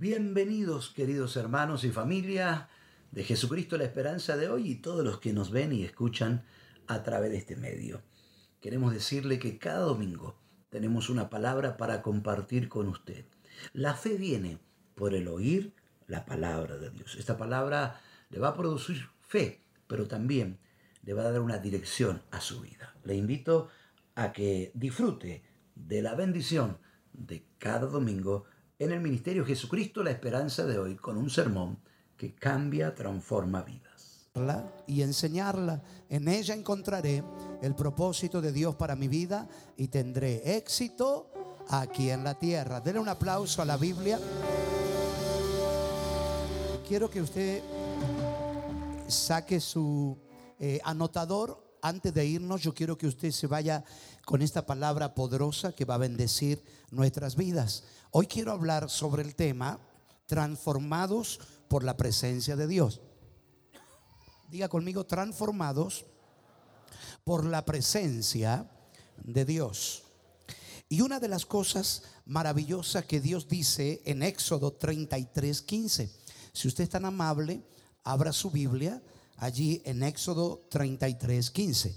Bienvenidos queridos hermanos y familia de Jesucristo la esperanza de hoy y todos los que nos ven y escuchan a través de este medio. Queremos decirle que cada domingo tenemos una palabra para compartir con usted. La fe viene por el oír la palabra de Dios. Esta palabra le va a producir fe, pero también le va a dar una dirección a su vida. Le invito a que disfrute de la bendición de cada domingo en el Ministerio Jesucristo la Esperanza de hoy con un sermón que cambia, transforma vidas. Y enseñarla. En ella encontraré el propósito de Dios para mi vida y tendré éxito aquí en la tierra. Denle un aplauso a la Biblia. Quiero que usted saque su eh, anotador. Antes de irnos, yo quiero que usted se vaya con esta palabra poderosa que va a bendecir nuestras vidas. Hoy quiero hablar sobre el tema transformados por la presencia de Dios. Diga conmigo, transformados por la presencia de Dios. Y una de las cosas maravillosas que Dios dice en Éxodo 33, 15. Si usted es tan amable, abra su Biblia allí en Éxodo 33, 15.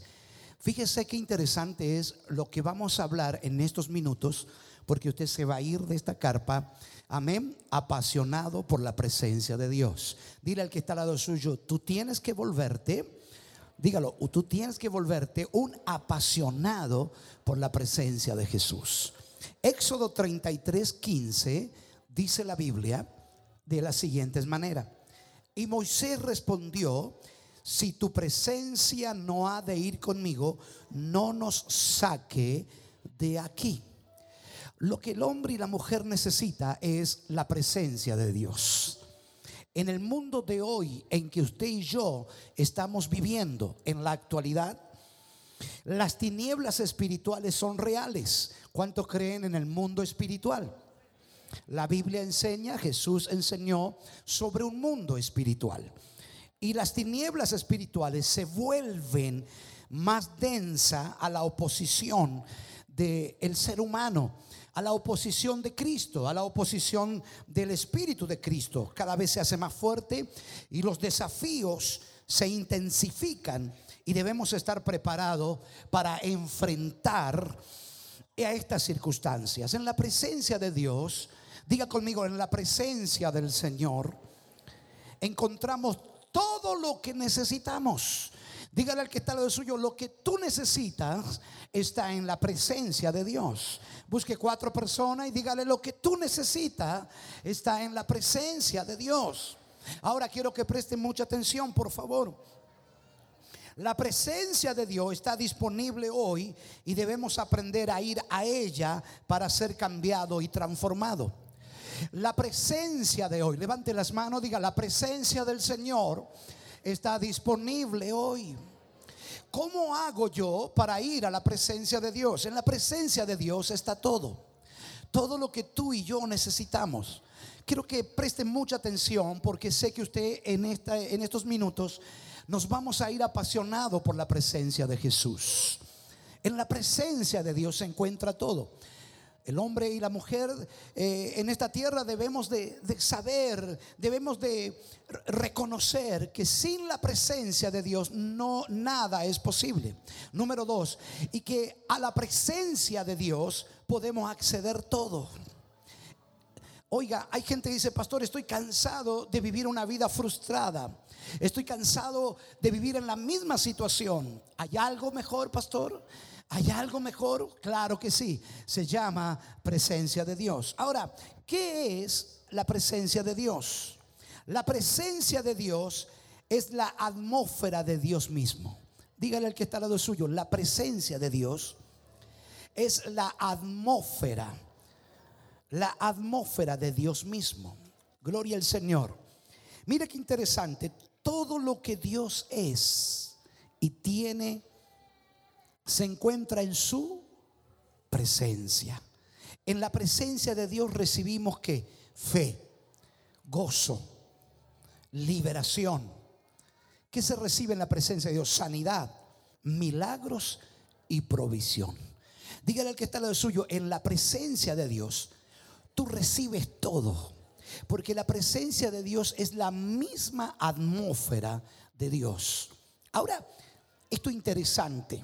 Fíjese qué interesante es lo que vamos a hablar en estos minutos porque usted se va a ir de esta carpa, amén, apasionado por la presencia de Dios. Dile al que está al lado suyo, tú tienes que volverte, dígalo, tú tienes que volverte un apasionado por la presencia de Jesús. Éxodo 33, 15 dice la Biblia de la siguiente manera. Y Moisés respondió, si tu presencia no ha de ir conmigo, no nos saque de aquí. Lo que el hombre y la mujer necesita es la presencia de Dios. En el mundo de hoy en que usted y yo estamos viviendo en la actualidad, las tinieblas espirituales son reales. ¿Cuántos creen en el mundo espiritual? La Biblia enseña, Jesús enseñó sobre un mundo espiritual. Y las tinieblas espirituales se vuelven más densa a la oposición del ser humano a la oposición de Cristo, a la oposición del Espíritu de Cristo. Cada vez se hace más fuerte y los desafíos se intensifican y debemos estar preparados para enfrentar a estas circunstancias. En la presencia de Dios, diga conmigo, en la presencia del Señor, encontramos todo lo que necesitamos. Dígale al que está lado suyo, lo que tú necesitas está en la presencia de Dios. Busque cuatro personas y dígale lo que tú necesitas está en la presencia de Dios. Ahora quiero que presten mucha atención, por favor. La presencia de Dios está disponible hoy y debemos aprender a ir a ella para ser cambiado y transformado. La presencia de hoy, levante las manos, diga, la presencia del Señor está disponible hoy. ¿Cómo hago yo para ir a la presencia de Dios? En la presencia de Dios está todo. Todo lo que tú y yo necesitamos. Quiero que presten mucha atención porque sé que usted en, esta, en estos minutos nos vamos a ir apasionados por la presencia de Jesús. En la presencia de Dios se encuentra todo. El hombre y la mujer eh, en esta tierra debemos de, saber, debemos de reconocer que sin la presencia de Dios no nada es posible. Número dos, y que a la presencia de Dios podemos acceder todo. Oiga, hay gente que dice, pastor, estoy cansado de vivir una vida frustrada. Estoy cansado de vivir en la misma situación. ¿Hay algo mejor, pastor? ¿Hay algo mejor? Claro que sí. Se llama presencia de Dios. Ahora, ¿qué es la presencia de Dios? La presencia de Dios es la atmósfera de Dios mismo. Dígale al que está al lado suyo, la presencia de Dios es la atmósfera, la atmósfera de Dios mismo. Gloria al Señor. Mire qué interesante, todo lo que Dios es y tiene se encuentra en su presencia. En la presencia de Dios recibimos que fe, gozo, liberación. ¿Qué se recibe en la presencia de Dios? Sanidad, milagros y provisión. Dígale al que está al lado suyo, en la presencia de Dios, tú recibes todo. Porque la presencia de Dios es la misma atmósfera de Dios. Ahora, esto es interesante.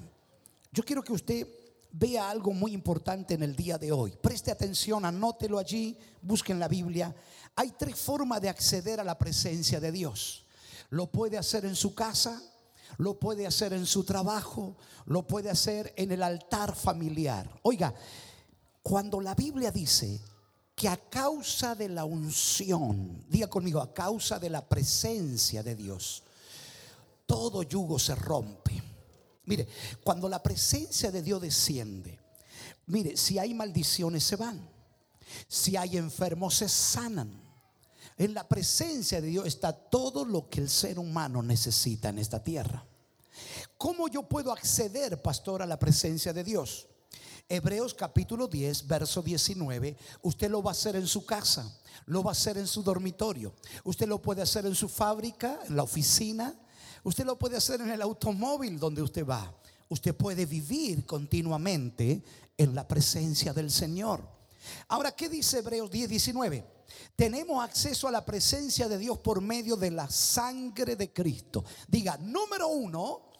Yo quiero que usted vea algo muy importante en el día de hoy. Preste atención, anótelo allí, busquen la Biblia. Hay tres formas de acceder a la presencia de Dios. Lo puede hacer en su casa, lo puede hacer en su trabajo, lo puede hacer en el altar familiar. Oiga, cuando la Biblia dice que a causa de la unción, diga conmigo, a causa de la presencia de Dios, todo yugo se rompe. Mire, cuando la presencia de Dios desciende, mire, si hay maldiciones se van, si hay enfermos se sanan. En la presencia de Dios está todo lo que el ser humano necesita en esta tierra. ¿Cómo yo puedo acceder, pastor, a la presencia de Dios? Hebreos capítulo 10, verso 19, usted lo va a hacer en su casa, lo va a hacer en su dormitorio, usted lo puede hacer en su fábrica, en la oficina, usted lo puede hacer en el automóvil donde usted va. Usted puede vivir continuamente en la presencia del Señor. Ahora, ¿qué dice Hebreos 10, 19? Tenemos acceso a la presencia de Dios por medio de la sangre de Cristo. Diga, número uno,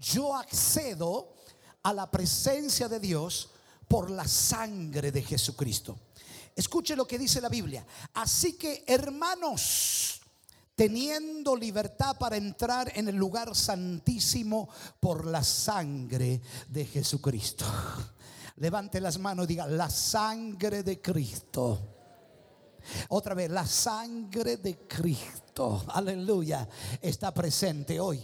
yo accedo a la presencia de Dios por la sangre de Jesucristo. Escuche lo que dice la Biblia. Así que, hermanos, teniendo libertad para entrar en el lugar santísimo por la sangre de Jesucristo. Levante las manos y diga, la sangre de Cristo. Otra vez, la sangre de Cristo, aleluya, está presente hoy.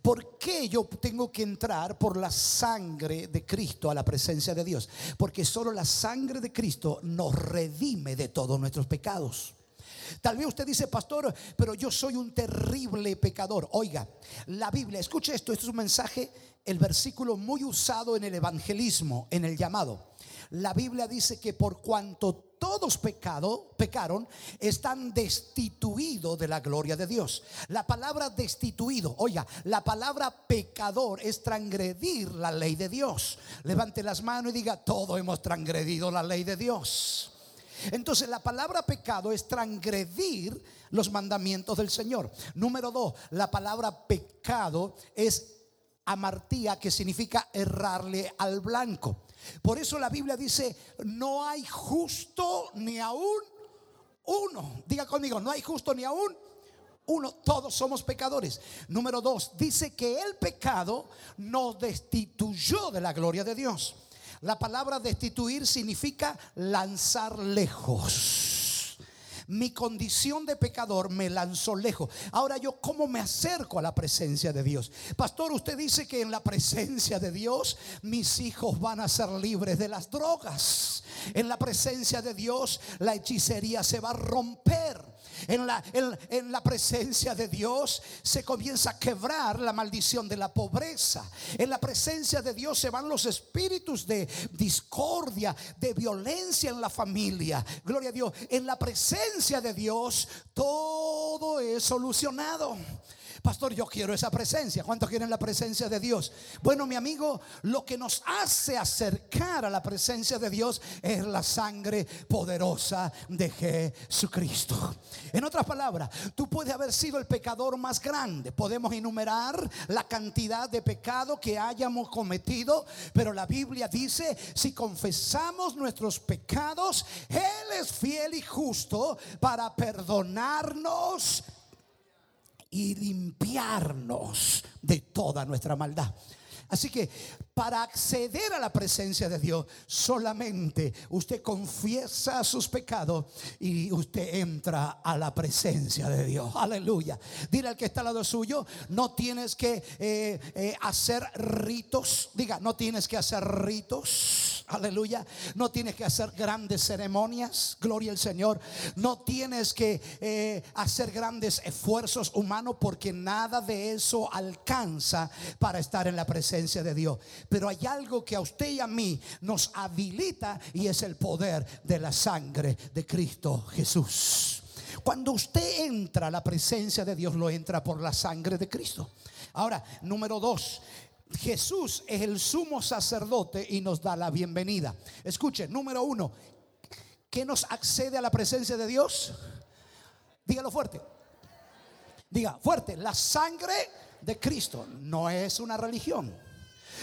¿Por qué yo tengo que entrar por la sangre de Cristo a la presencia de Dios? Porque solo la sangre de Cristo nos redime de todos nuestros pecados. Tal vez usted dice, pastor, pero yo soy un terrible pecador. Oiga, la Biblia, escuche esto, esto es un mensaje, el versículo muy usado en el evangelismo, en el llamado. La Biblia dice que por cuanto todos pecado, pecaron, están destituidos de la gloria de Dios. La palabra destituido, oiga, la palabra pecador es transgredir la ley de Dios. Levante las manos y diga, todos hemos transgredido la ley de Dios. Entonces la palabra pecado es transgredir los mandamientos del Señor. Número dos, la palabra pecado es amartía, que significa errarle al blanco. Por eso la Biblia dice, no hay justo ni aún uno. Diga conmigo, no hay justo ni aún uno. Todos somos pecadores. Número dos, dice que el pecado nos destituyó de la gloria de Dios. La palabra destituir significa lanzar lejos mi condición de pecador me lanzó lejos. Ahora yo, ¿cómo me acerco a la presencia de Dios? Pastor, usted dice que en la presencia de Dios mis hijos van a ser libres de las drogas. En la presencia de Dios la hechicería se va a romper. En la, en, la, presencia de Dios se comienza a quebrar la maldición de la pobreza. En la presencia de Dios se van los espíritus de discordia, de violencia en la familia. Gloria a Dios. En la presencia de Dios todo es solucionado. Pastor, yo quiero esa presencia. ¿Cuántos quieren la presencia de Dios? Bueno, mi amigo, lo que nos hace acercar a la presencia de Dios es la sangre poderosa de Jesucristo. En otras palabras, tú puedes haber sido el pecador más grande. Podemos enumerar la cantidad de pecado que hayamos cometido, pero la Biblia dice, si confesamos nuestros pecados, Él es fiel y justo para perdonarnos y limpiarnos de toda nuestra maldad. Así que para acceder a la presencia de Dios, solamente usted confiesa sus pecados y usted entra a la presencia de Dios. Aleluya. Dile al que está al lado suyo, no tienes que eh, eh, hacer ritos. Diga, no tienes que hacer ritos. Aleluya. No tienes que hacer grandes ceremonias. Gloria al Señor. No tienes que eh, hacer grandes esfuerzos humanos porque nada de eso alcanza para estar en la presencia de Dios. Pero hay algo que a usted y a mí nos habilita y es el poder de la sangre de Cristo Jesús. Cuando usted entra a la presencia de Dios, lo entra por la sangre de Cristo. Ahora, número dos, Jesús es el sumo sacerdote y nos da la bienvenida. Escuche, número uno, ¿Qué nos accede a la presencia de Dios? Dígalo fuerte. Diga fuerte, la sangre de Cristo no es una religión.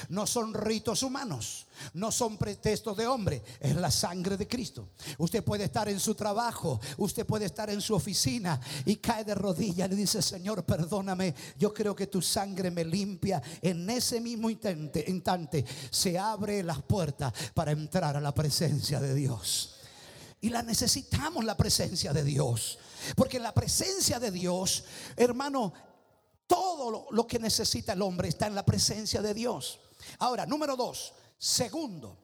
No son ritos humanos, no son pretextos de hombre, es la sangre de Cristo. Usted puede estar en su trabajo, usted puede estar en su oficina y cae de rodillas y le dice, Señor, perdóname, yo creo que tu sangre me limpia. En ese mismo instante, instante se abre las puertas para entrar a la presencia de Dios. Y la necesitamos la presencia de Dios. Porque la presencia de Dios, hermano, todo lo, que necesita el hombre está en la presencia de Dios. Ahora, número dos, segundo,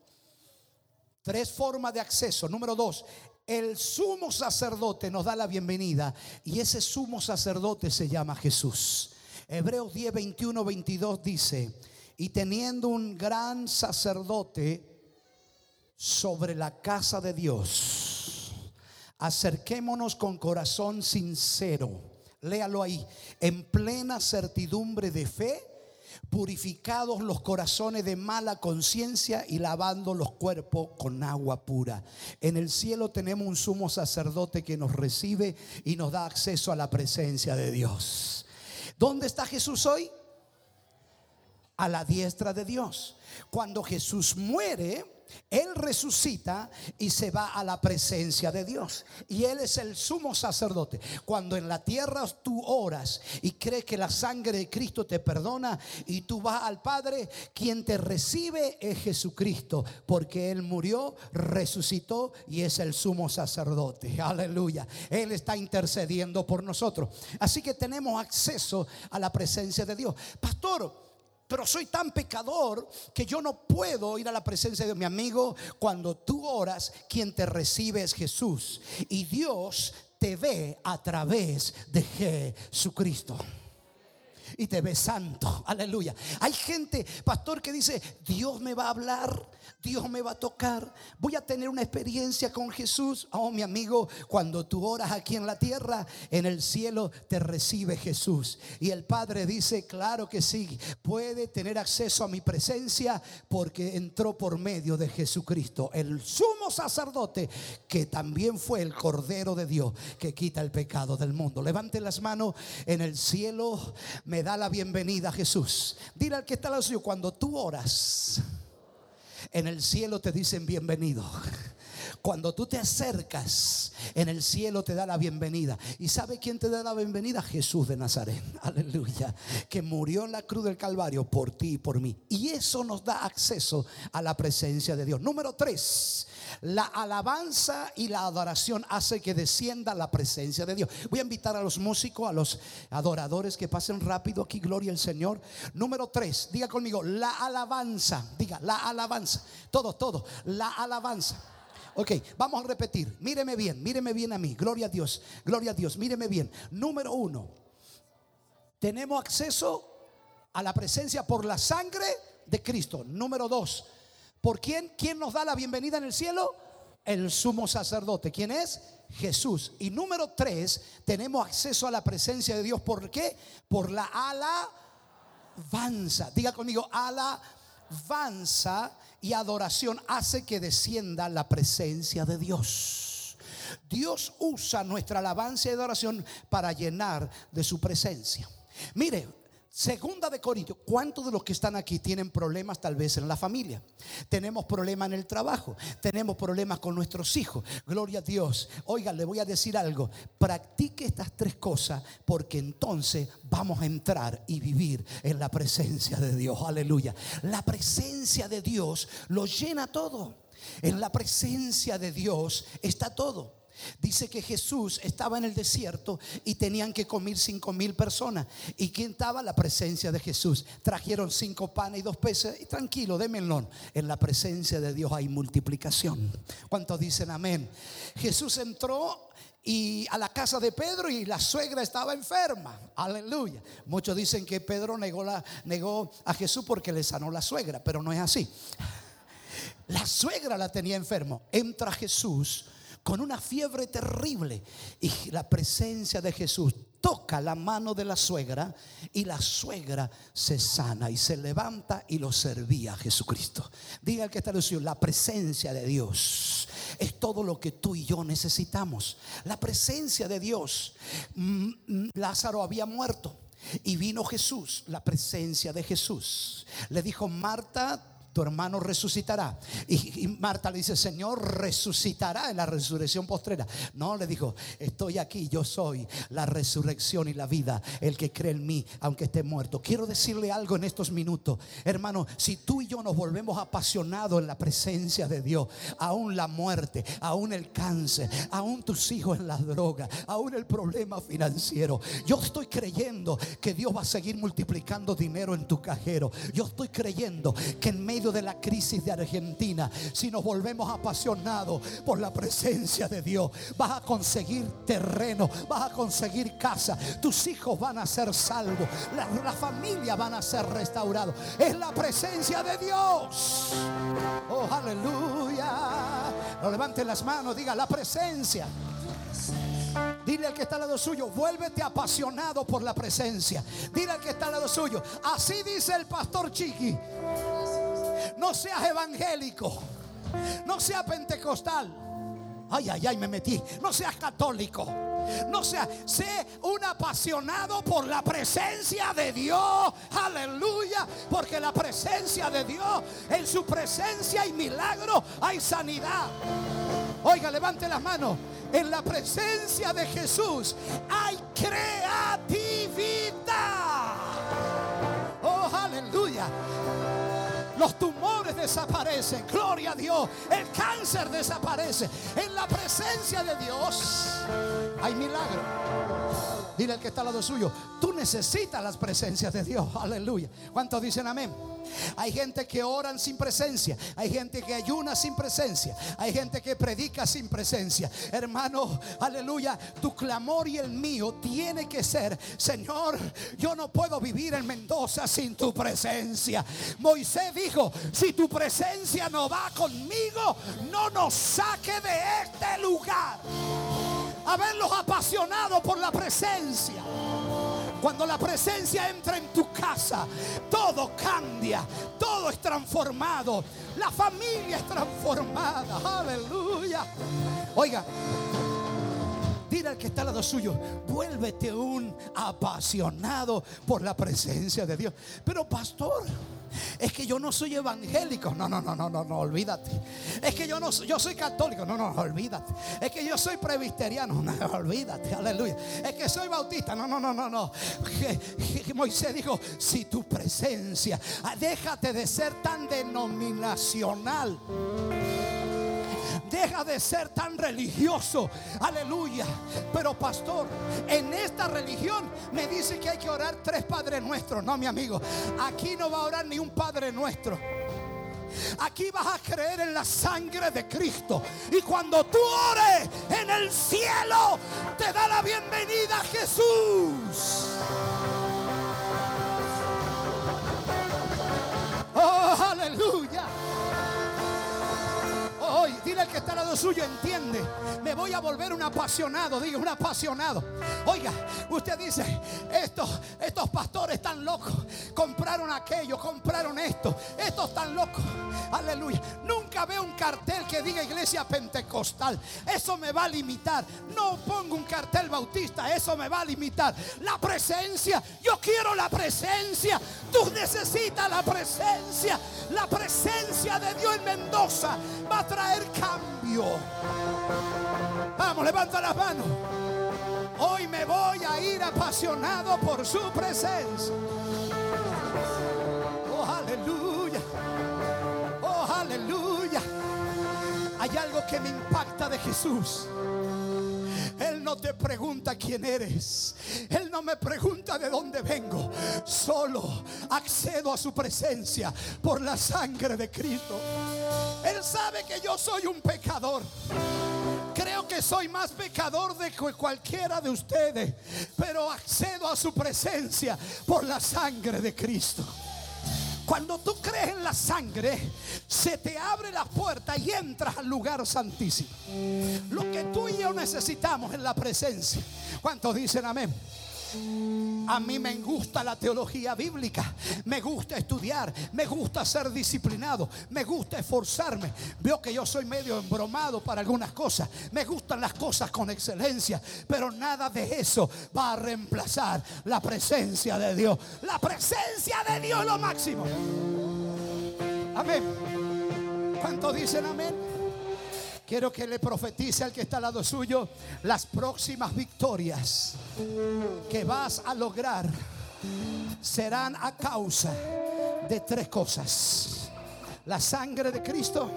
tres formas de acceso. Número dos, el sumo sacerdote nos da la bienvenida y ese sumo sacerdote se llama Jesús. Hebreos 10, 21, 22 dice, y teniendo un gran sacerdote sobre la casa de Dios, acerquémonos con corazón sincero léalo ahí, en plena certidumbre de fe, purificados los corazones de mala conciencia y lavando los cuerpos con agua pura. En el cielo tenemos un sumo sacerdote que nos recibe y nos da acceso a la presencia de Dios. ¿Dónde está Jesús hoy? A la diestra de Dios. Cuando Jesús muere, él resucita y se va a la presencia de Dios. Y Él es el sumo sacerdote. Cuando en la tierra tú oras y crees que la sangre de Cristo te perdona y tú vas al Padre, quien te recibe es Jesucristo. Porque Él murió, resucitó y es el sumo sacerdote. Aleluya. Él está intercediendo por nosotros. Así que tenemos acceso a la presencia de Dios. Pastor, pero soy tan pecador que yo no puedo ir a la presencia de mi amigo. Cuando tú oras, quien te recibe es Jesús. Y Dios te ve a través de Jesucristo y te ve santo. Aleluya. Hay gente, pastor, que dice, Dios me va a hablar, Dios me va a tocar, voy a tener una experiencia con Jesús. Oh, mi amigo, cuando tú oras aquí en la tierra, en el cielo te recibe Jesús. Y el Padre dice, claro que sí, puede tener acceso a mi presencia porque entró por medio de Jesucristo, el sumo sacerdote que también fue el Cordero de Dios que quita el pecado del mundo. Levante las manos en el cielo, me da la bienvenida a Jesús. Dile al que está al suyo, cuando tú oras, en el cielo te dicen bienvenido. Cuando tú te acercas, en el cielo te da la bienvenida. ¿Y sabe quién te da la bienvenida? Jesús de Nazaret. Aleluya. Que murió en la cruz del Calvario por ti y por mí. Y eso nos da acceso a la presencia de Dios. Número tres. La alabanza y la adoración hace que descienda la presencia de Dios. Voy a invitar a los músicos, a los adoradores que pasen rápido aquí, gloria al Señor. Número tres, diga conmigo, la alabanza, diga, la alabanza. Todo, todo, la alabanza. Ok, vamos a repetir. Míreme bien, míreme bien a mí. Gloria a Dios, gloria a Dios, míreme bien. Número uno, tenemos acceso a la presencia por la sangre de Cristo. Número dos, ¿por quién? ¿Quién nos da la bienvenida en el cielo? El sumo sacerdote. ¿Quién es? Jesús. Y número tres, tenemos acceso a la presencia de Dios. ¿Por qué? Por la alabanza. Diga conmigo, alabanza y adoración hace que descienda la presencia de Dios. Dios usa nuestra alabanza y adoración para llenar de su presencia. Mire, Segunda de Corintios, ¿cuántos de los que están aquí tienen problemas tal vez en la familia? Tenemos problemas en el trabajo, tenemos problemas con nuestros hijos. Gloria a Dios. Oiga, le voy a decir algo. Practique estas tres cosas porque entonces vamos a entrar y vivir en la presencia de Dios. Aleluya. La presencia de Dios lo llena todo. En la presencia de Dios está todo. Dice que Jesús estaba en el desierto y tenían que comer cinco mil personas. ¿Y quién estaba? La presencia de Jesús. Trajeron cinco panes y dos peces. Y tranquilo, démenlo. En la presencia de Dios hay multiplicación. ¿Cuántos dicen amén? Jesús entró y a la casa de Pedro y la suegra estaba enferma. Aleluya. Muchos dicen que Pedro negó, la, negó a Jesús porque le sanó la suegra, pero no es así. La suegra la tenía enfermo. Entra Jesús con una fiebre terrible. Y la presencia de Jesús toca la mano de la suegra y la suegra se sana y se levanta y lo servía a Jesucristo. Diga que está diciendo, la presencia de Dios es todo lo que tú y yo necesitamos. La presencia de Dios. Mm, mm, Lázaro había muerto y vino Jesús, la presencia de Jesús. Le dijo, Marta, tu hermano resucitará. Y, Marta le dice, Señor, resucitará en la resurrección postrera. No, le dijo, estoy aquí, yo soy la resurrección y la vida, el que cree en mí, aunque esté muerto. Quiero decirle algo en estos minutos, hermano, si tú y yo nos volvemos apasionados en la presencia de Dios, aún la muerte, aún el cáncer, aún tus hijos en la droga, aún el problema financiero, yo estoy creyendo que Dios va a seguir multiplicando dinero en tu cajero. Yo estoy creyendo que en medio de la crisis de Argentina, si nos volvemos apasionados por la presencia de Dios, vas a conseguir terreno, vas a conseguir casa, tus hijos van a ser salvos, la, familia van a ser restaurados. Es la presencia de Dios. Oh, aleluya. No levanten las manos, diga la presencia. Dile al que está al lado suyo, vuélvete apasionado por la presencia. Dile al que está al lado suyo, así dice el pastor Chiqui. No seas evangélico. No seas pentecostal. Ay, ay, ay, me metí. No seas católico. No seas, sé un apasionado por la presencia de Dios. Aleluya. Porque la presencia de Dios, en su presencia hay milagro, hay sanidad. Oiga, levante las manos. En la presencia de Jesús hay creatividad. Los tumores desaparecen. Gloria a Dios. El cáncer desaparece. En la presencia de Dios hay milagro. Dile al que está al lado suyo, tú necesitas las presencias de Dios. Aleluya. ¿Cuántos dicen amén? Hay gente que oran sin presencia. Hay gente que ayuna sin presencia. Hay gente que predica sin presencia. Hermano, aleluya. Tu clamor y el mío tiene que ser, Señor, yo no puedo vivir en Mendoza sin tu presencia. Moisés dijo, si tu presencia no va conmigo, no nos saque de este lugar. Haberlos apasionados por la presencia. Cuando la presencia entra en tu casa, todo cambia, todo es transformado, la familia es transformada. Aleluya. Oiga, dile al que está al lado suyo, vuélvete un apasionado por la presencia de Dios. Pero pastor, es que yo no soy evangélico. No, no, no, no, no, no, olvídate. Es que yo no soy, yo soy católico. No, no, olvídate. Es que yo soy presbiteriano. No, olvídate, aleluya. Es que soy bautista. No, no, no, no, no. Moisés dijo, si tu presencia, ah, déjate de ser tan denominacional. Deja de ser tan religioso. Aleluya. Pero pastor, en esta religión me dice que hay que orar tres Padres Nuestros. No, mi amigo. Aquí no va a orar ni un Padre Nuestro. Aquí vas a creer en la sangre de Cristo. Y cuando tú ores en el cielo, te da la bienvenida Jesús. Dile al que está al lado suyo, entiende. Me voy a volver un apasionado, diga, un apasionado. Oiga, usted dice, estos, estos pastores están locos. Compraron aquello, compraron esto. Estos están locos. Aleluya. Nunca veo un cartel que diga iglesia pentecostal. Eso me va a limitar. No pongo un cartel bautista. Eso me va a limitar. La presencia. Yo quiero la presencia. Tú necesitas la presencia. La presencia de Dios en Mendoza va a traer cambio. Vamos, levanta las manos. Hoy me voy a ir apasionado por su presencia. Oh, aleluya. Oh, aleluya. Hay algo que me impacta de Jesús. Él no te pregunta quién eres. Él no me pregunta de dónde vengo. Solo accedo a su presencia por la sangre de Cristo. Él sabe que yo soy un pecador. Creo que soy más pecador de cualquiera de ustedes. Pero accedo a su presencia por la sangre de Cristo. Cuando tú crees en la sangre, se te abre la puerta y entras al lugar santísimo. Lo que tú y yo necesitamos es la presencia. ¿Cuántos dicen amén? A mí me gusta la teología bíblica, me gusta estudiar, me gusta ser disciplinado, me gusta esforzarme. Veo que yo soy medio embromado para algunas cosas, me gustan las cosas con excelencia, pero nada de eso va a reemplazar la presencia de Dios. La presencia de Dios lo máximo. Amén. ¿Cuántos dicen amén? Quiero que le profetice al que está al lado suyo las próximas victorias que vas a lograr serán a causa de tres cosas. La sangre de Cristo,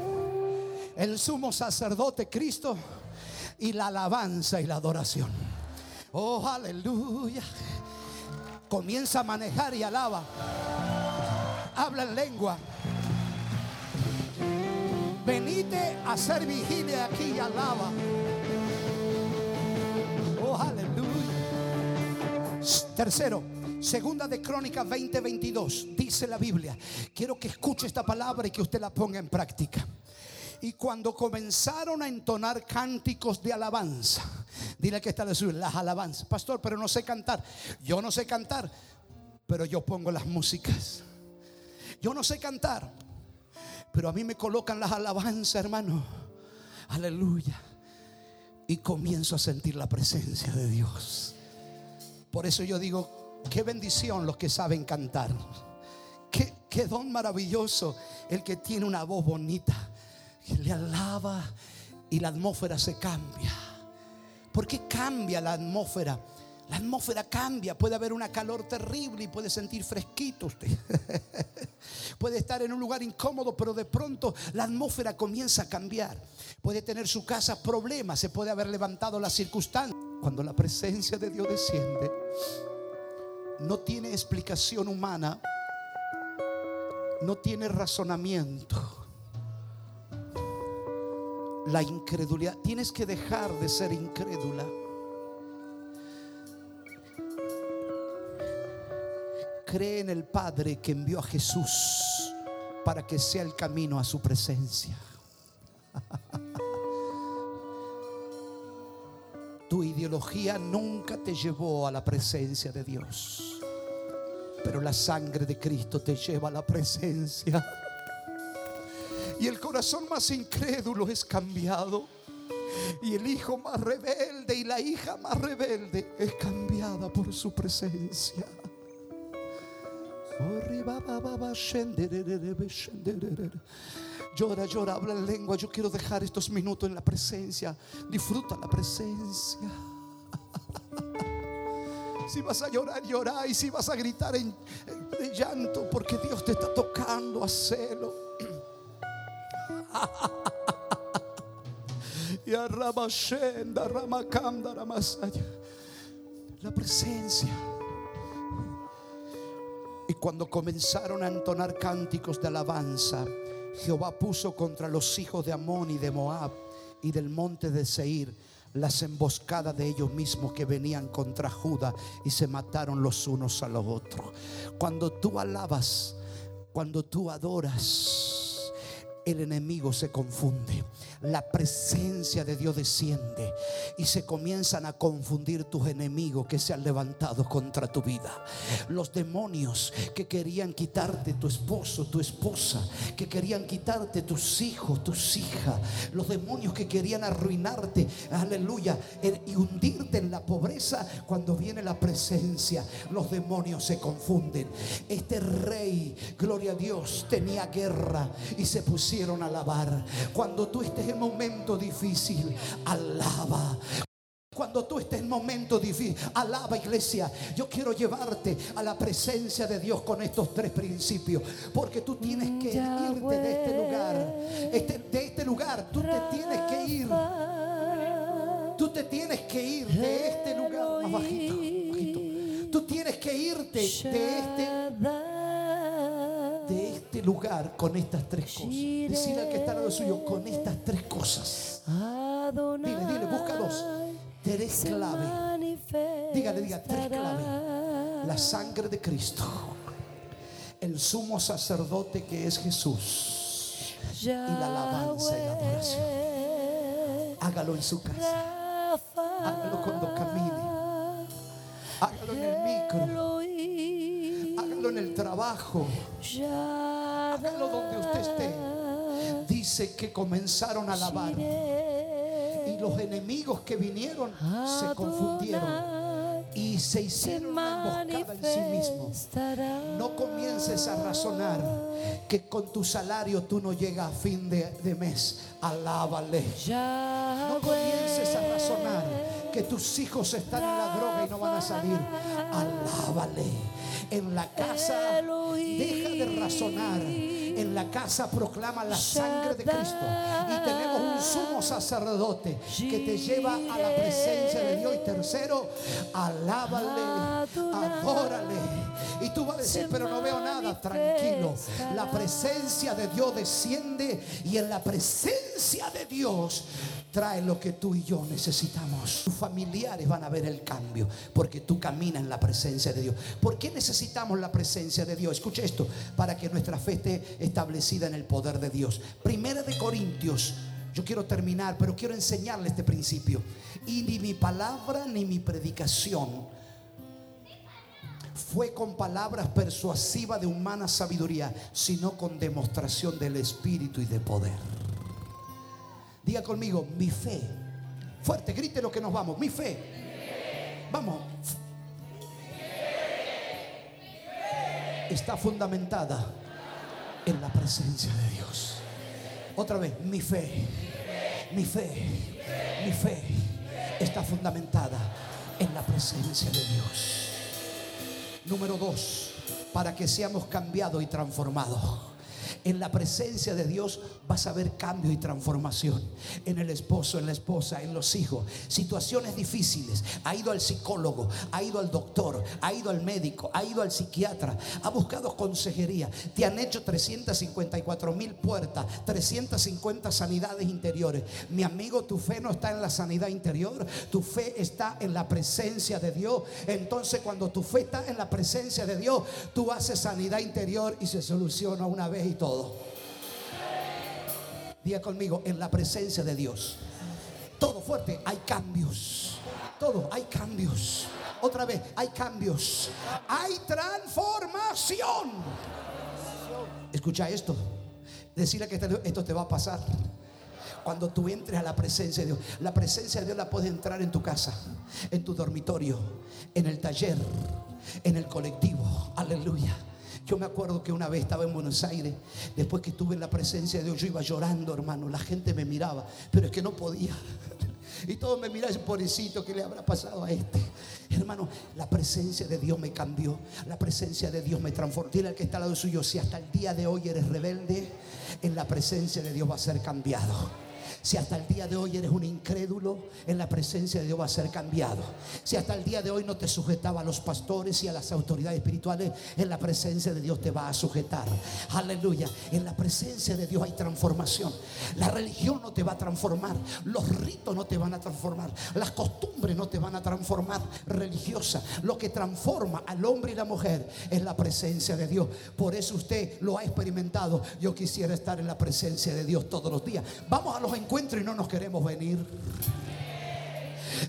el sumo sacerdote Cristo y la alabanza y la adoración. Oh, aleluya. Comienza a manejar y alaba. Habla en lengua. Venite a hacer vigilia aquí y alaba. Oh, aleluya. Tercero, segunda de Crónicas 20:22, dice la Biblia. Quiero que escuche esta palabra y que usted la ponga en práctica. Y cuando comenzaron a entonar cánticos de alabanza, dile que está de subir las alabanzas, pastor, pero no sé cantar. Yo no sé cantar, pero yo pongo las músicas. Yo no sé cantar, pero a mí me colocan las alabanzas, hermano. Aleluya. Y comienzo a sentir la presencia de Dios. Por eso yo digo, qué bendición los que saben cantar. Qué, qué don maravilloso el que tiene una voz bonita. Que le alaba y la atmósfera se cambia. ¿Por qué cambia la atmósfera? La atmósfera cambia, puede haber una calor terrible y puede sentir fresquito usted. puede estar en un lugar incómodo, pero de pronto la atmósfera comienza a cambiar. Puede tener su casa problemas, se puede haber levantado la circunstancia. Cuando la presencia de Dios desciende, no tiene explicación humana, no tiene razonamiento. La incredulidad, tienes que dejar de ser incrédula. Cree en el Padre que envió a Jesús para que sea el camino a su presencia. Tu ideología nunca te llevó a la presencia de Dios, pero la sangre de Cristo te lleva a la presencia. Y el corazón más incrédulo es cambiado. Y el hijo más rebelde y la hija más rebelde es cambiada por su presencia. Llora, llora, habla en lengua. Yo quiero dejar estos minutos en la presencia. Disfruta la presencia. Si vas a llorar, llora. Y si vas a gritar en, de llanto, porque Dios te está tocando, hacelo. Y. La presencia. Cuando comenzaron a entonar cánticos de alabanza, Jehová puso contra los hijos de Amón y de Moab y del monte de Seir las emboscadas de ellos mismos que venían contra Judá y se mataron los unos a los otros. Cuando tú alabas, cuando tú adoras, el enemigo se confunde la presencia de Dios desciende y se comienzan a confundir tus enemigos que se han levantado contra tu vida. Los demonios que querían quitarte tu esposo, tu esposa, que querían quitarte tus hijos, tus hijas, los demonios que querían arruinarte, aleluya, y hundirte en la pobreza cuando viene la presencia, los demonios se confunden. Este rey, gloria a Dios, tenía guerra y se pusieron a alabar. Cuando tú estés en momento difícil, alaba. Cuando tú estés en momento difícil, alaba iglesia. Yo quiero llevarte a la presencia de Dios con estos tres principios. Porque tú tienes que irte de este lugar. Este, de este lugar, tú te tienes que ir. Tú te tienes que ir de este lugar. Más bajito, bajito. Tú tienes que irte de este de este lugar con estas tres cosas. Decirle al que está al lado suyo con estas tres cosas. Dile, dile, busca dos. Tres clave. Dígale, diga, tres clave. La sangre de Cristo. El sumo sacerdote que es Jesús. Y la alabanza y la adoración. Hágalo en su casa. Hágalo cuando camine. Hágalo en el micro. Hágalo en el trabajo. Hágalo donde usted esté. Dice que comenzaron a alabar. Y los enemigos que vinieron se confundieron y se hicieron una emboscada en sí mismos. No comiences a razonar que con tu salario tú no llegas a fin de, de mes. Alábale. No comiences a razonar que tus hijos están en la droga y no van a salir. Alábale. En la casa deja de razonar. En la casa proclama la sangre de Cristo. Y tenemos un sumo sacerdote que te lleva a la presencia de Dios. Y tercero, alábale, adórale. Y tú vas a decir, pero no veo nada. Tranquilo. La presencia de Dios desciende y en la presencia de Dios trae lo que tú y yo necesitamos. Tus familiares van a ver el cambio porque tú caminas en la presencia de Dios. ¿Por qué necesitamos la presencia de Dios? Escucha esto, para que nuestra fe esté establecida en el poder de Dios. Primera de Corintios. Yo quiero terminar, pero quiero enseñarle este principio. Y ni mi palabra ni mi predicación fue con palabras persuasivas de humana sabiduría, sino con demostración del Espíritu y de poder. Diga conmigo, mi fe. Fuerte, grite lo que nos vamos. Mi fe. Vamos. Está fundamentada en la presencia de Dios. Otra vez, mi fe. Mi fe. Mi fe está fundamentada en la presencia de Dios. Número dos, para que seamos cambiados y transformados. En la presencia de Dios vas a ver cambio y transformación. En el esposo, en la esposa, en los hijos. Situaciones difíciles. Ha ido al psicólogo, ha ido al doctor, ha ido al médico, ha ido al psiquiatra, ha buscado consejería. Te han hecho 354 mil puertas, 350 sanidades interiores. Mi amigo, tu fe no está en la sanidad interior, tu fe está en la presencia de Dios. Entonces cuando tu fe está en la presencia de Dios, tú haces sanidad interior y se soluciona una vez y todo. Diga conmigo, en la presencia de Dios. Todo fuerte, hay cambios. Todo, hay cambios. Otra vez, hay cambios. Hay transformación. Escucha esto. Decirle que esto te va a pasar. Cuando tú entres a la presencia de Dios. La presencia de Dios la puedes entrar en tu casa, en tu dormitorio, en el taller, en el colectivo. Aleluya. Yo me acuerdo que una vez estaba en Buenos Aires, después que estuve en la presencia de Dios, yo iba llorando, hermano. La gente me miraba, pero es que no podía. Y todos me miraban, pobrecito, ¿qué le habrá pasado a este? Hermano, la presencia de Dios me cambió. La presencia de Dios me transformó. Dile al que está al lado suyo, si hasta el día de hoy eres rebelde, en la presencia de Dios va a ser cambiado. Si hasta el día de hoy eres un incrédulo, en la presencia de Dios va a ser cambiado. Si hasta el día de hoy no te sujetaba a los pastores y a las autoridades espirituales, en la presencia de Dios te va a sujetar. Aleluya. En la presencia de Dios hay transformación. La religión no te va a transformar. Los ritos no te van a transformar. Las costumbres no te van a transformar religiosa. Lo que transforma al hombre y la mujer es la presencia de Dios. Por eso usted lo ha experimentado. Yo quisiera estar en la presencia de Dios todos los días. Vamos a los encuentros encuentro y no nos queremos venir.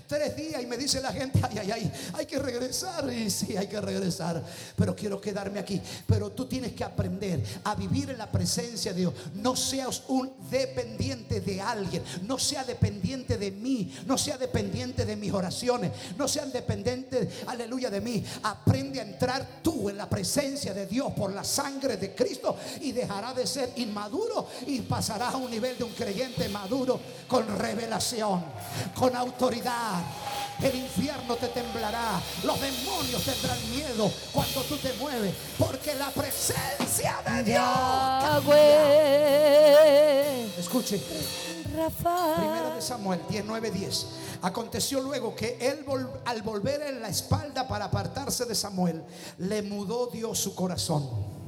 Tres días y me dice la gente, ay, ay, ay, hay que regresar. Y sí, hay que regresar, pero quiero quedarme aquí. Pero tú tienes que aprender a vivir en la presencia de Dios. No seas un dependiente de alguien, no sea dependiente de mí, no sea dependiente de mis oraciones, no sean dependientes, aleluya, de mí. Aprende a entrar tú en la presencia de Dios por la sangre de Cristo y dejará de ser inmaduro y pasarás a un nivel de un creyente maduro con revelación, con autoridad el infierno te temblará. Los demonios tendrán miedo cuando tú te mueves. Porque la presencia de Dios. Escuche. Primero de Samuel 19, 10. Aconteció luego que él al volver en la espalda para apartarse de Samuel, le mudó Dios su corazón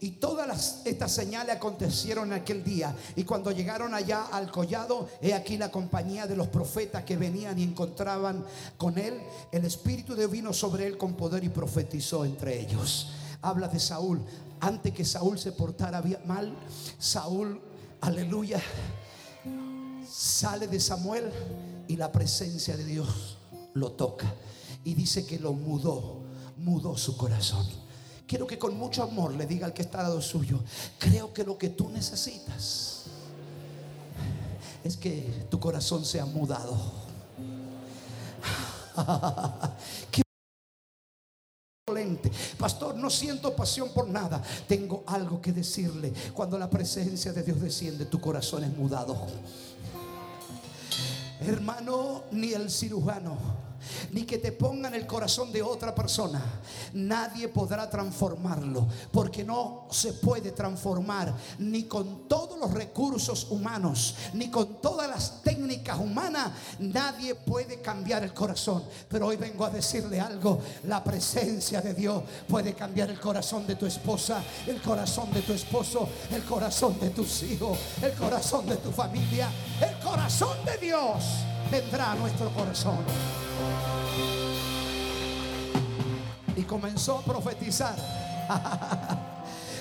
y todas estas señales acontecieron aquel día. Y cuando llegaron allá al collado, he aquí la compañía de los profetas que venían y encontraban con él. El Espíritu de vino sobre él con poder y profetizó entre ellos. Habla de Saúl. Antes que Saúl se portara mal, Saúl, aleluya, sale de Samuel y la presencia de Dios lo toca. y dice que lo mudó, mudó su corazón. Quiero que con mucho amor le diga al que está al lado suyo, creo que lo que tú necesitas es que tu corazón sea mudado. Pastor, no siento pasión por nada. Tengo algo que decirle. Cuando la presencia de Dios desciende, tu corazón es mudado. Hermano, ni el cirujano ni que te pongan el corazón de otra persona. Nadie podrá transformarlo, porque no se puede transformar ni con todos los recursos humanos, ni con todas las técnicas humanas. Nadie puede cambiar el corazón. Pero hoy vengo a decirle algo, la presencia de Dios puede cambiar el corazón de tu esposa, el corazón de tu esposo, el corazón de tus hijos, el corazón de tu familia, el corazón de Dios vendrá a nuestro corazón. Y comenzó a profetizar.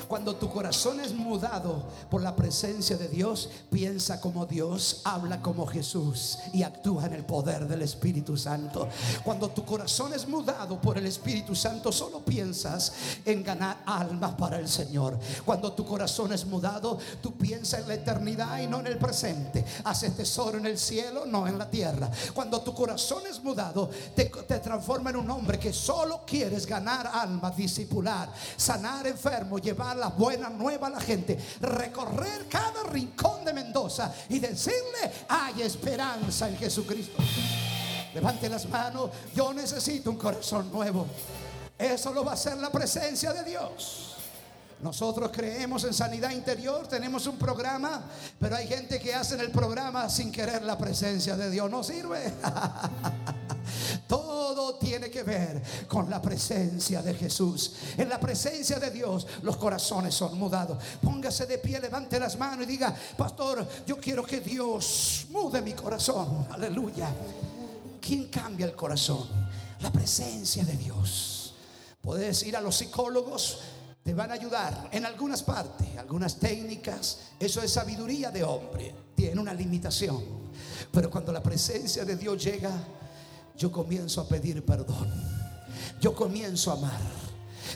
Cuando tu corazón es mudado por la presencia de Dios, piensa como Dios, habla como Jesús y actúa en el poder del Espíritu Santo. Cuando tu corazón es mudado por el Espíritu Santo, solo piensas en ganar almas para el Señor. Cuando tu corazón es mudado, tú piensas en la eternidad y no en el presente. Haces tesoro en el cielo, no en la tierra. Cuando tu corazón es mudado, te, te transforma en un hombre que solo quieres ganar almas, discipular, sanar enfermos, llevar la buena nueva a la gente, recorrer cada rincón de Mendoza y decirle, hay esperanza en Jesucristo. Levante las manos, yo necesito un corazón nuevo. Eso lo va a hacer la presencia de Dios. Nosotros creemos en sanidad interior, tenemos un programa, pero hay gente que hace el programa sin querer la presencia de Dios. No sirve. Todo tiene que ver con la presencia de Jesús. En la presencia de Dios los corazones son mudados. Póngase de pie, levante las manos y diga, pastor, yo quiero que Dios mude mi corazón. Aleluya. ¿Quién cambia el corazón? La presencia de Dios. Puedes ir a los psicólogos te van a ayudar en algunas partes, algunas técnicas. Eso es sabiduría de hombre. Tiene una limitación. Pero cuando la presencia de Dios llega, yo comienzo a pedir perdón. Yo comienzo a amar.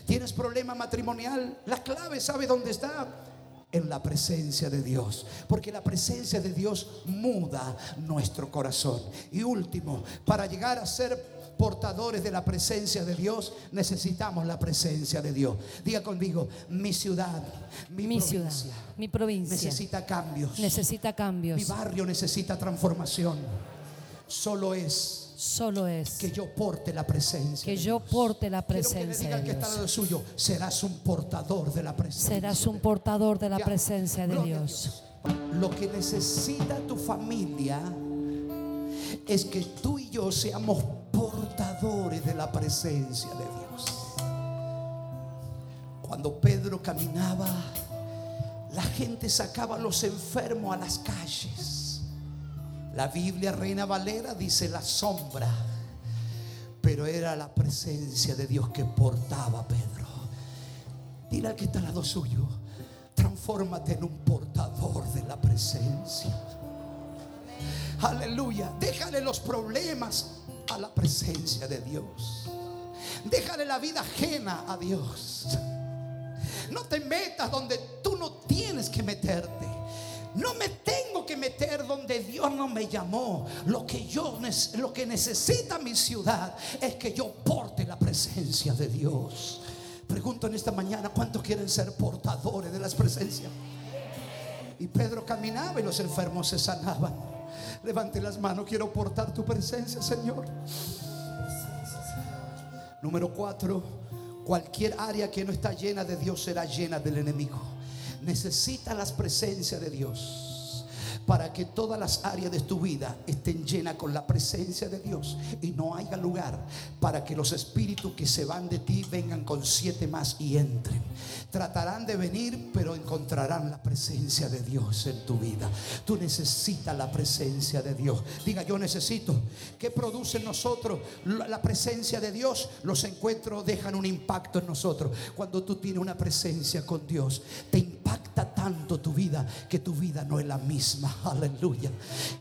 ¿Tienes problema matrimonial? La clave, ¿sabe dónde está? En la presencia de Dios. Porque la presencia de Dios muda nuestro corazón. Y último, para llegar a ser portadores de la presencia de Dios, necesitamos la presencia de Dios. Diga conmigo, mi ciudad, mi, provincia, ciudad, mi provincia necesita cambios. Necesita cambios. Mi barrio necesita transformación. Solo es solo es que yo porte la presencia. Que yo porte la presencia de Dios. suyo, serás un portador de la presencia. Serás un portador de la presencia de Dios. Lo que necesita tu familia es que tú y yo seamos portadores de la presencia de Dios. Cuando Pedro caminaba, la gente sacaba a los enfermos a las calles la Biblia Reina Valera dice la sombra, pero era la presencia de Dios que portaba a Pedro. Dile al que está al lado suyo, transfórmate en un portador de la presencia. Aleluya, déjale los problemas a la presencia de Dios. Déjale la vida ajena a Dios. No te metas donde tú no tienes que meterte. No me tengo que meter donde Dios no me llamó. Lo que yo lo que necesita mi ciudad es que yo porte la presencia de Dios. Pregunto en esta mañana, ¿cuántos quieren ser portadores de las presencias? Y Pedro caminaba y los enfermos se sanaban. Levante las manos, quiero portar tu presencia, Señor. Número cuatro, cualquier área que no está llena de Dios será llena del enemigo necesita las presencias de Dios para que todas las áreas de tu vida estén llenas con la presencia de Dios y no haya lugar para que los espíritus que se van de ti vengan con siete más y entren. Tratarán de venir, pero encontrarán la presencia de Dios en tu vida. Tú necesitas la presencia de Dios. Diga, yo necesito. ¿Qué produce en nosotros la presencia de Dios? Los encuentros dejan un impacto en nosotros. Cuando tú tienes una presencia con Dios, te impacta tanto tu vida que tu vida no es la misma. Aleluya.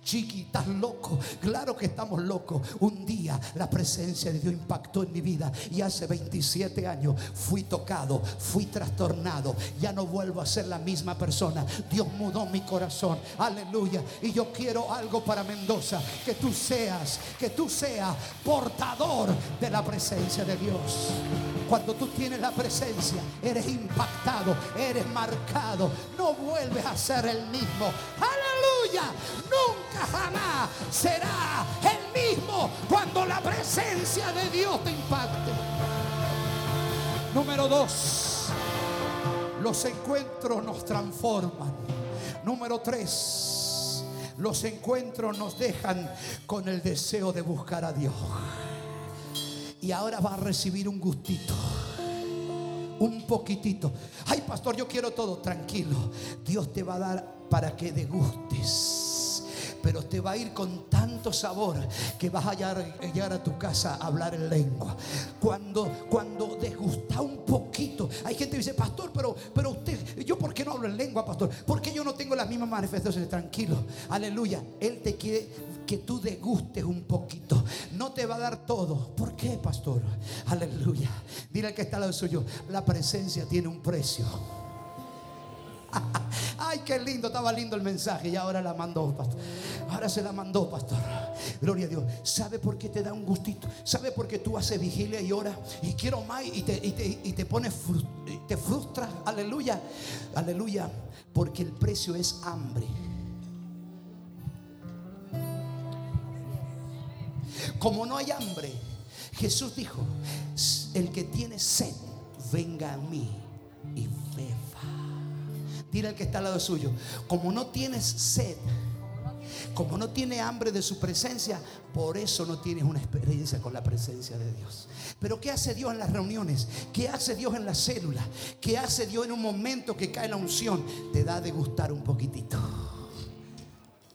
Chiqui, estás loco. Claro que estamos locos. Un día la presencia de Dios impactó en mi vida y hace 27 años fui tocado, fui trastornado. Ya no vuelvo a ser la misma persona. Dios mudó mi corazón. Aleluya. Y yo quiero algo para Mendoza. Que tú seas, que tú seas portador de la presencia de Dios. Cuando tú tienes la presencia, eres impactado, eres marcado. No vuelves a ser el mismo. Aleluya. Nunca jamás será el mismo cuando la presencia de Dios te impacte. Número dos, los encuentros nos transforman. Número tres, los encuentros nos dejan con el deseo de buscar a Dios. Y ahora va a recibir un gustito un poquitito. Ay, pastor, yo quiero todo. Tranquilo. Dios te va a dar para que degustes. Pero te va a ir con tanto sabor que vas a llegar, a tu casa a hablar en lengua. Cuando, cuando desgusta un poquito. Hay gente que dice, pastor, pero, pero usted, yo por qué no hablo en lengua, pastor? Porque yo no tengo las mismas manifestaciones. Tranquilo. Aleluya. Él te quiere que tú degustes un poquito. No te va a dar todo. ¿Por qué, pastor? Aleluya. Dile al que está al lado suyo, la presencia tiene un precio. Qué lindo, estaba lindo el mensaje y ahora la mandó, pastor. Ahora se la mandó, pastor. Gloria a Dios. ¿Sabe por qué te da un gustito? ¿Sabe por qué tú haces vigilia y ora y quiero más y te, y te, y te pones, te? Aleluya. Aleluya. Porque el precio es hambre. Como no hay hambre, Jesús dijo, el que tiene sed, venga a mí y beba. Dile al que está al lado suyo, como no tienes sed, como no tiene hambre de su presencia, por eso no tienes una experiencia con la presencia de Dios. Pero ¿qué hace Dios en las reuniones? ¿Qué hace Dios en la célula? ¿Qué hace Dios en un momento que cae la unción? Te da de gustar un poquitito.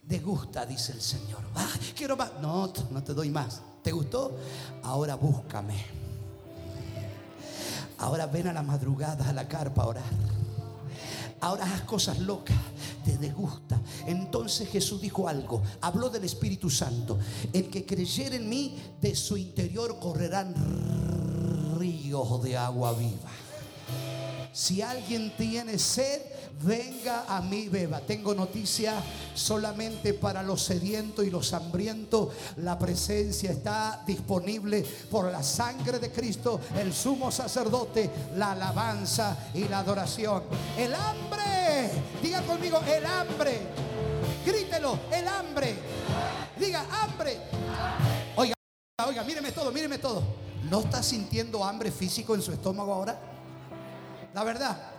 De gusta, dice el Señor. Quiero más. No, no te doy más. ¿Te gustó? Ahora búscame. Ahora ven a la madrugada a la carpa a orar. Ahora haz cosas locas, te desgusta. Entonces Jesús dijo algo, habló del Espíritu Santo. El que creyera en mí, de su interior correrán ríos de agua viva. Si alguien tiene sed, venga a mí, beba. Tengo noticia solamente para los sedientos y los hambrientos. La presencia está disponible por la sangre de Cristo, el sumo sacerdote, la alabanza y la adoración. El hambre, diga conmigo, el hambre. Grítelo, el hambre. Diga, hambre. Oiga, oiga, míreme todo, míreme todo. ¿No está sintiendo hambre físico en su estómago ahora? La verdad.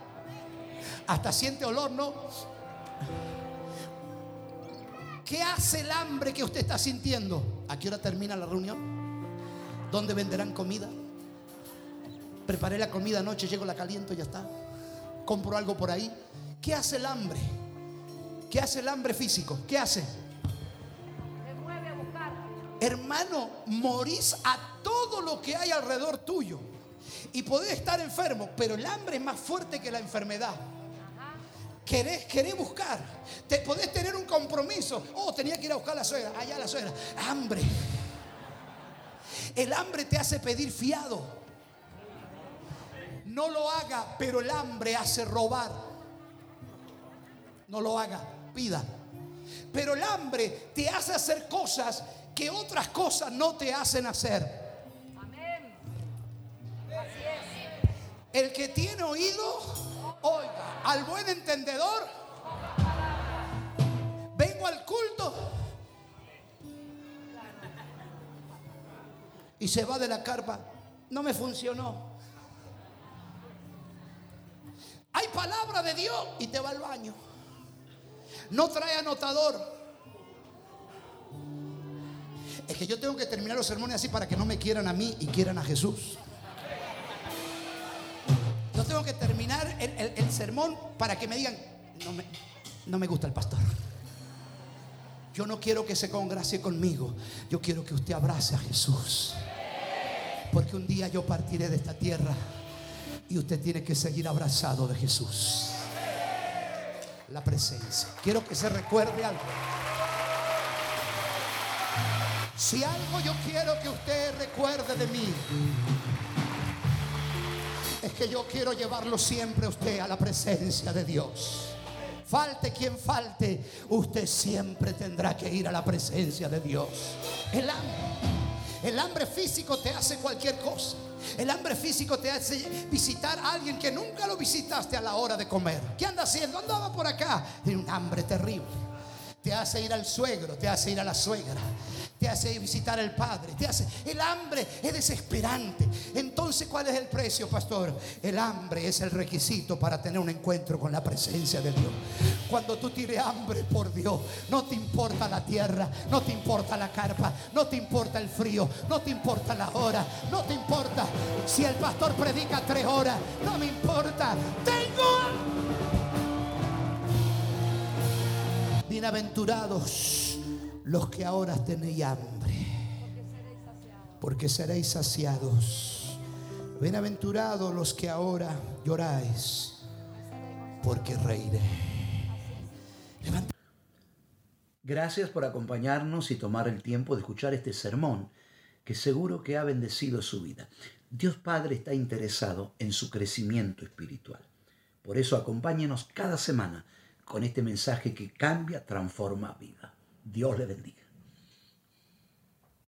Hasta siente olor, ¿no? ¿Qué hace el hambre que usted está sintiendo? ¿A qué hora termina la reunión? ¿Dónde venderán comida? Preparé la comida anoche, llego, la caliento, ya está. Compro algo por ahí. ¿Qué hace el hambre? ¿Qué hace el hambre físico? ¿Qué hace? mueve a buscar. Hermano, morís a todo lo que hay alrededor tuyo. Y podés estar enfermo, pero el hambre es más fuerte que la enfermedad. Querés, querés buscar. Te podés tener un compromiso. Oh, tenía que ir a buscar a la suegra. Allá la suegra. Hambre. El hambre te hace pedir fiado. No lo haga, pero el hambre hace robar. No lo haga, pida. Pero el hambre te hace hacer cosas que otras cosas no te hacen hacer. El que tiene oído, al buen entendedor, vengo al culto y se va de la carpa. No me funcionó. Hay palabra de Dios y te va al baño. No trae anotador. Es que yo tengo que terminar los sermones así para que no me quieran a mí y quieran a Jesús. Yo tengo que terminar el, sermón para que me digan, no me, no me gusta el pastor. Yo no quiero que se congracie conmigo. Yo quiero que usted abrace a Jesús. Porque un día yo partiré de esta tierra y usted tiene que seguir abrazado de Jesús. la presencia. Quiero que se recuerde algo. Si algo yo quiero que usted recuerde de mí, es que yo quiero llevarlo siempre a usted a la presencia de Dios. Falte quien falte, usted siempre tendrá que ir a la presencia de Dios. El hambre. El hambre físico te hace cualquier cosa. El hambre físico te hace visitar a alguien que nunca lo visitaste a la hora de comer. ¿Qué anda haciendo? Andaba por acá. Tiene un hambre terrible. Te hace ir al suegro, te hace ir a la suegra te hace visitar al Padre, te hace... El hambre es desesperante. Entonces, ¿cuál es el precio, pastor? El hambre es el requisito para tener un encuentro con la presencia de Dios. Cuando tú tienes hambre por Dios, no te importa la tierra, no te importa la carpa, no te importa el frío, no te importa la hora, no te importa si el pastor predica tres horas, no me importa. Tengo Bienaventurados los que ahora tenéis hambre, porque seréis saciados. Bienaventurados los que ahora lloráis, porque reiré. Gracias por acompañarnos y tomar el tiempo de escuchar este sermón, que seguro que ha bendecido su vida. Dios Padre está interesado en su crecimiento espiritual. Por eso acompáñenos cada semana con este mensaje que cambia, transforma vida. Dios le bendiga.